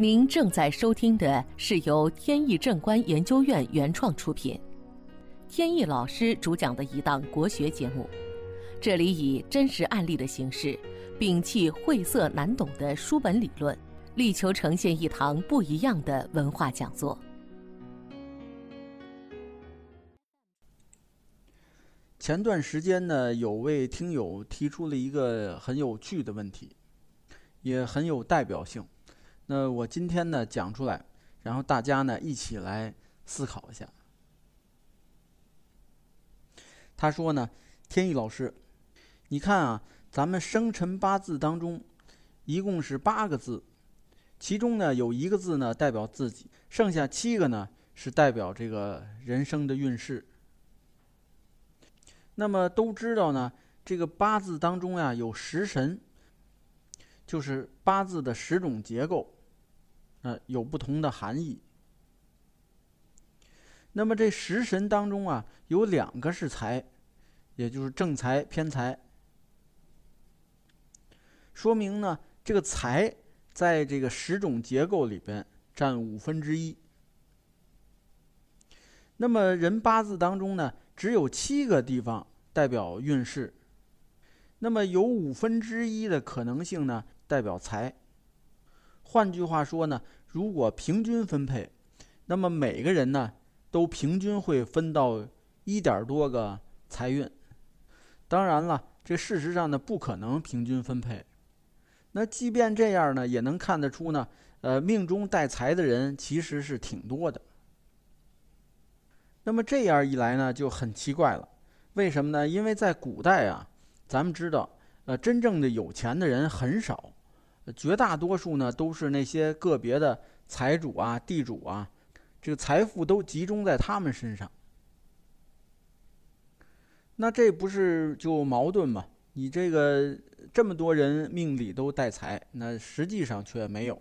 您正在收听的是由天意正观研究院原创出品，天意老师主讲的一档国学节目。这里以真实案例的形式，摒弃晦涩难懂的书本理论，力求呈现一堂不一样的文化讲座。前段时间呢，有位听友提出了一个很有趣的问题，也很有代表性。那我今天呢讲出来，然后大家呢一起来思考一下。他说呢，天意老师，你看啊，咱们生辰八字当中，一共是八个字，其中呢有一个字呢代表自己，剩下七个呢是代表这个人生的运势。那么都知道呢，这个八字当中呀有十神，就是八字的十种结构。呃，有不同的含义。那么这食神当中啊，有两个是财，也就是正财、偏财，说明呢，这个财在这个十种结构里边占五分之一。那么人八字当中呢，只有七个地方代表运势，那么有五分之一的可能性呢，代表财。换句话说呢，如果平均分配，那么每个人呢都平均会分到一点多个财运。当然了，这事实上呢不可能平均分配。那即便这样呢，也能看得出呢，呃，命中带财的人其实是挺多的。那么这样一来呢，就很奇怪了。为什么呢？因为在古代啊，咱们知道，呃，真正的有钱的人很少。绝大多数呢都是那些个别的财主啊、地主啊，这个财富都集中在他们身上。那这不是就矛盾吗？你这个这么多人命里都带财，那实际上却没有。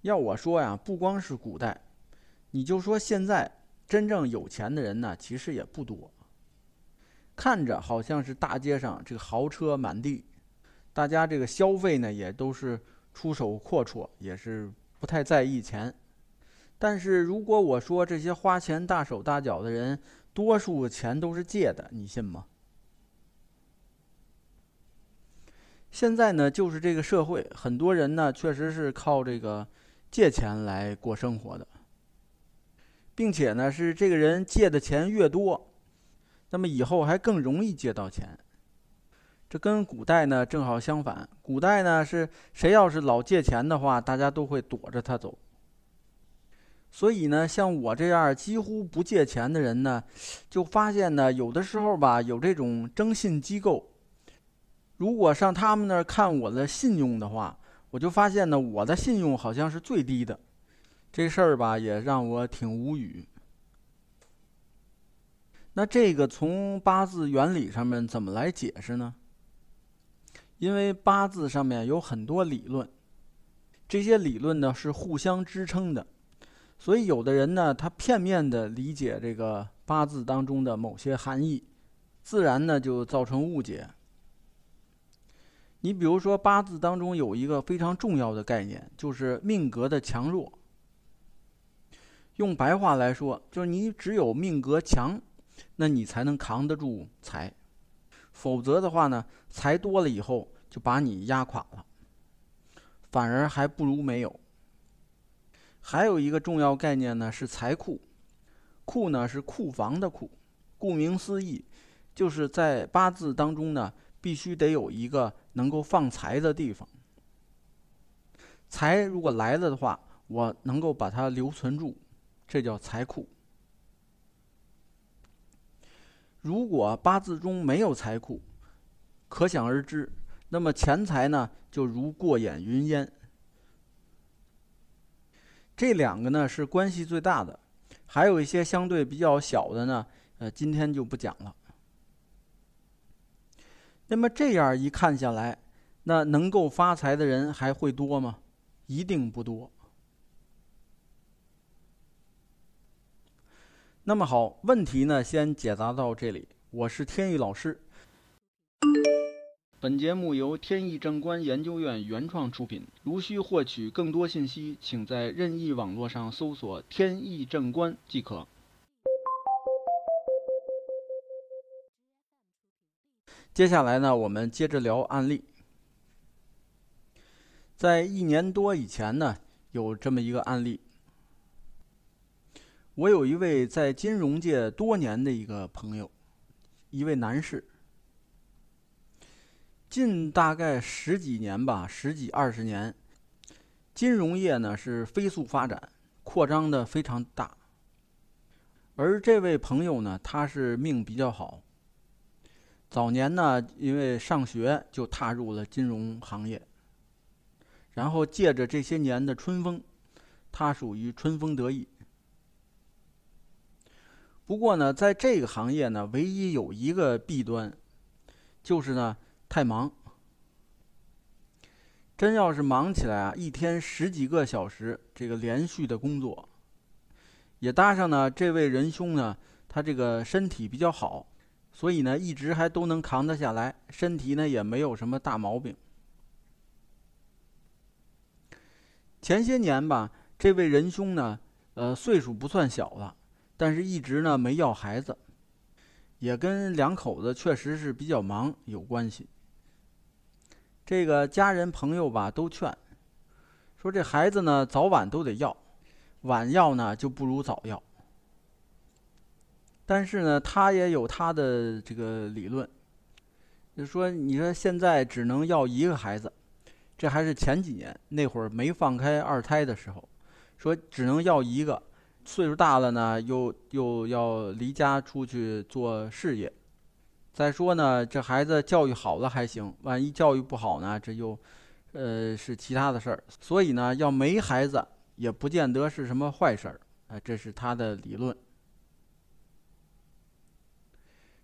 要我说呀，不光是古代，你就说现在真正有钱的人呢，其实也不多。看着好像是大街上这个豪车满地。大家这个消费呢，也都是出手阔绰，也是不太在意钱。但是如果我说这些花钱大手大脚的人，多数钱都是借的，你信吗？现在呢，就是这个社会，很多人呢，确实是靠这个借钱来过生活的，并且呢，是这个人借的钱越多，那么以后还更容易借到钱。这跟古代呢正好相反。古代呢是谁要是老借钱的话，大家都会躲着他走。所以呢，像我这样几乎不借钱的人呢，就发现呢，有的时候吧，有这种征信机构，如果上他们那儿看我的信用的话，我就发现呢，我的信用好像是最低的。这事儿吧，也让我挺无语。那这个从八字原理上面怎么来解释呢？因为八字上面有很多理论，这些理论呢是互相支撑的，所以有的人呢他片面的理解这个八字当中的某些含义，自然呢就造成误解。你比如说八字当中有一个非常重要的概念，就是命格的强弱。用白话来说，就是你只有命格强，那你才能扛得住财。否则的话呢，财多了以后就把你压垮了，反而还不如没有。还有一个重要概念呢是财库，库呢是库房的库，顾名思义，就是在八字当中呢必须得有一个能够放财的地方。财如果来了的话，我能够把它留存住，这叫财库。如果八字中没有财库，可想而知，那么钱财呢就如过眼云烟。这两个呢是关系最大的，还有一些相对比较小的呢，呃，今天就不讲了。那么这样一看下来，那能够发财的人还会多吗？一定不多。那么好，问题呢先解答到这里。我是天宇老师。本节目由天意正观研究院原创出品。如需获取更多信息，请在任意网络上搜索“天意正观”即可。接下来呢，我们接着聊案例。在一年多以前呢，有这么一个案例。我有一位在金融界多年的一个朋友，一位男士。近大概十几年吧，十几二十年，金融业呢是飞速发展，扩张的非常大。而这位朋友呢，他是命比较好，早年呢因为上学就踏入了金融行业，然后借着这些年的春风，他属于春风得意。不过呢，在这个行业呢，唯一有一个弊端，就是呢。太忙，真要是忙起来啊，一天十几个小时，这个连续的工作，也搭上呢，这位仁兄呢，他这个身体比较好，所以呢，一直还都能扛得下来，身体呢也没有什么大毛病。前些年吧，这位仁兄呢，呃，岁数不算小了，但是一直呢没要孩子，也跟两口子确实是比较忙有关系。这个家人朋友吧都劝，说这孩子呢早晚都得要，晚要呢就不如早要。但是呢，他也有他的这个理论，就说你说现在只能要一个孩子，这还是前几年那会儿没放开二胎的时候，说只能要一个，岁数大了呢又又要离家出去做事业。再说呢，这孩子教育好了还行，万一教育不好呢，这又，呃，是其他的事儿。所以呢，要没孩子也不见得是什么坏事儿，啊，这是他的理论。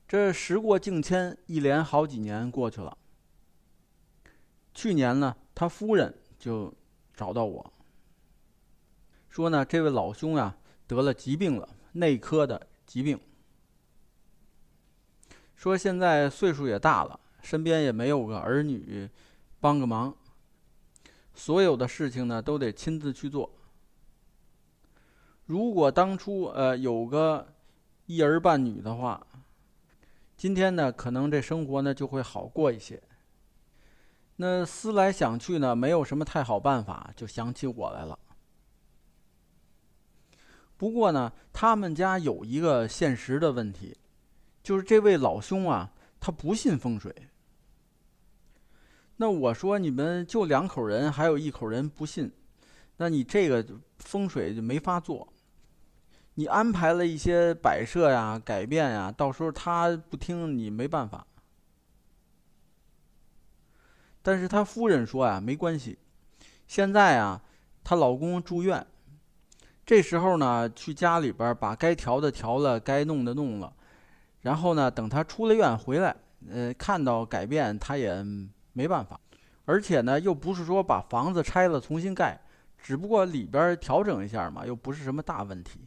这时过境迁，一连好几年过去了。去年呢，他夫人就找到我，说呢，这位老兄呀得了疾病了，内科的疾病。说现在岁数也大了，身边也没有个儿女帮个忙，所有的事情呢都得亲自去做。如果当初呃有个一儿半女的话，今天呢可能这生活呢就会好过一些。那思来想去呢，没有什么太好办法，就想起我来了。不过呢，他们家有一个现实的问题。就是这位老兄啊，他不信风水。那我说你们就两口人，还有一口人不信，那你这个风水就没法做。你安排了一些摆设呀、改变呀，到时候他不听，你没办法。但是他夫人说呀，没关系。现在啊，她老公住院，这时候呢，去家里边把该调的调了，该弄的弄了。然后呢，等他出了院回来，呃，看到改变他也没办法，而且呢，又不是说把房子拆了重新盖，只不过里边调整一下嘛，又不是什么大问题。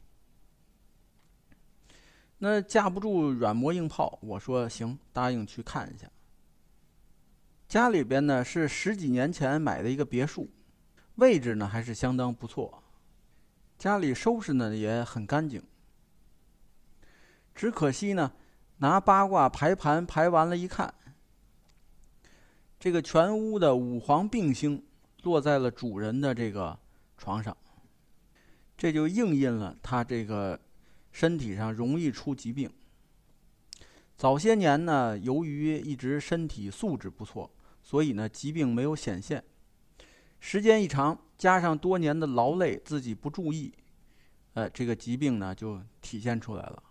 那架不住软磨硬泡，我说行，答应去看一下。家里边呢是十几年前买的一个别墅，位置呢还是相当不错，家里收拾呢也很干净，只可惜呢。拿八卦排盘排完了，一看，这个全屋的五黄并星落在了主人的这个床上，这就应验了他这个身体上容易出疾病。早些年呢，由于一直身体素质不错，所以呢疾病没有显现。时间一长，加上多年的劳累，自己不注意，呃，这个疾病呢就体现出来了。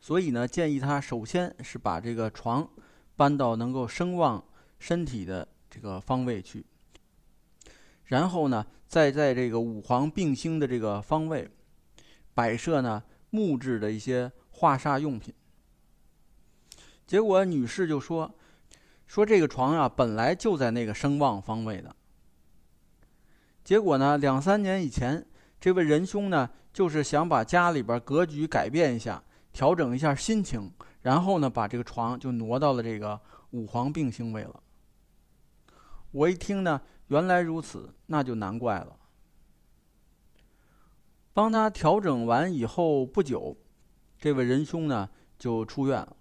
所以呢，建议他首先是把这个床搬到能够生旺身体的这个方位去，然后呢，再在这个五黄并星的这个方位摆设呢木质的一些化煞用品。结果女士就说：“说这个床啊，本来就在那个生旺方位的。结果呢，两三年以前，这位仁兄呢，就是想把家里边格局改变一下。”调整一下心情，然后呢，把这个床就挪到了这个五黄病星位了。我一听呢，原来如此，那就难怪了。帮他调整完以后不久，这位仁兄呢就出院了。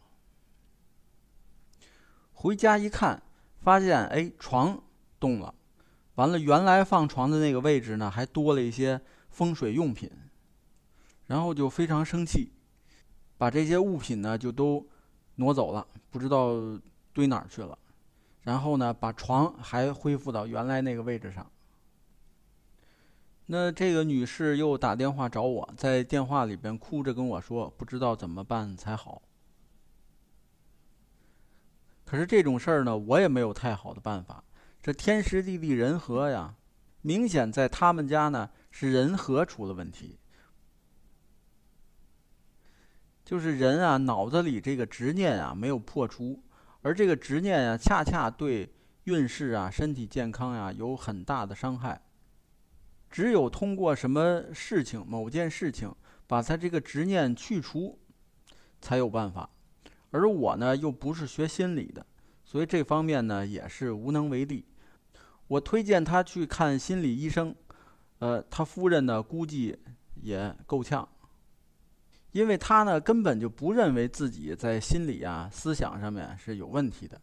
回家一看，发现哎床动了，完了原来放床的那个位置呢还多了一些风水用品，然后就非常生气，把这些物品呢就都挪走了，不知道堆哪儿去了。然后呢，把床还恢复到原来那个位置上。那这个女士又打电话找我，在电话里边哭着跟我说，不知道怎么办才好。可是这种事儿呢，我也没有太好的办法。这天时地利人和呀，明显在他们家呢是人和出了问题，就是人啊脑子里这个执念啊没有破除。而这个执念呀，恰恰对运势啊、身体健康呀有很大的伤害。只有通过什么事情、某件事情，把他这个执念去除，才有办法。而我呢，又不是学心理的，所以这方面呢也是无能为力。我推荐他去看心理医生，呃，他夫人呢估计也够呛。因为他呢根本就不认为自己在心理啊、思想上面是有问题的。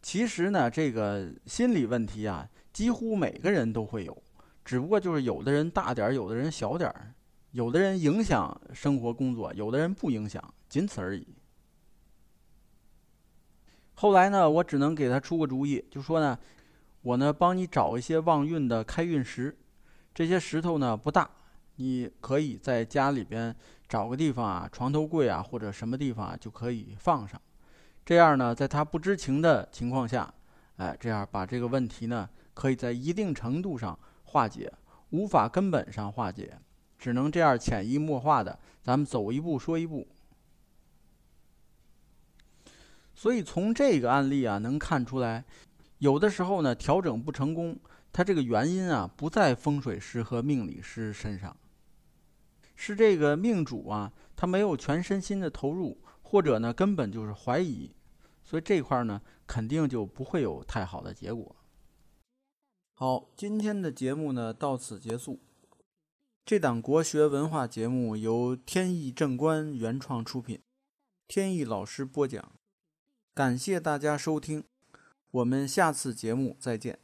其实呢，这个心理问题啊，几乎每个人都会有，只不过就是有的人大点儿，有的人小点儿，有的人影响生活工作，有的人不影响，仅此而已。后来呢，我只能给他出个主意，就说呢，我呢帮你找一些旺运的开运石，这些石头呢不大。你可以在家里边找个地方啊，床头柜啊，或者什么地方，就可以放上。这样呢，在他不知情的情况下，哎，这样把这个问题呢，可以在一定程度上化解，无法根本上化解，只能这样潜移默化的，咱们走一步说一步。所以从这个案例啊，能看出来，有的时候呢，调整不成功，它这个原因啊，不在风水师和命理师身上。是这个命主啊，他没有全身心的投入，或者呢根本就是怀疑，所以这块呢肯定就不会有太好的结果。好，今天的节目呢到此结束。这档国学文化节目由天意正观原创出品，天意老师播讲，感谢大家收听，我们下次节目再见。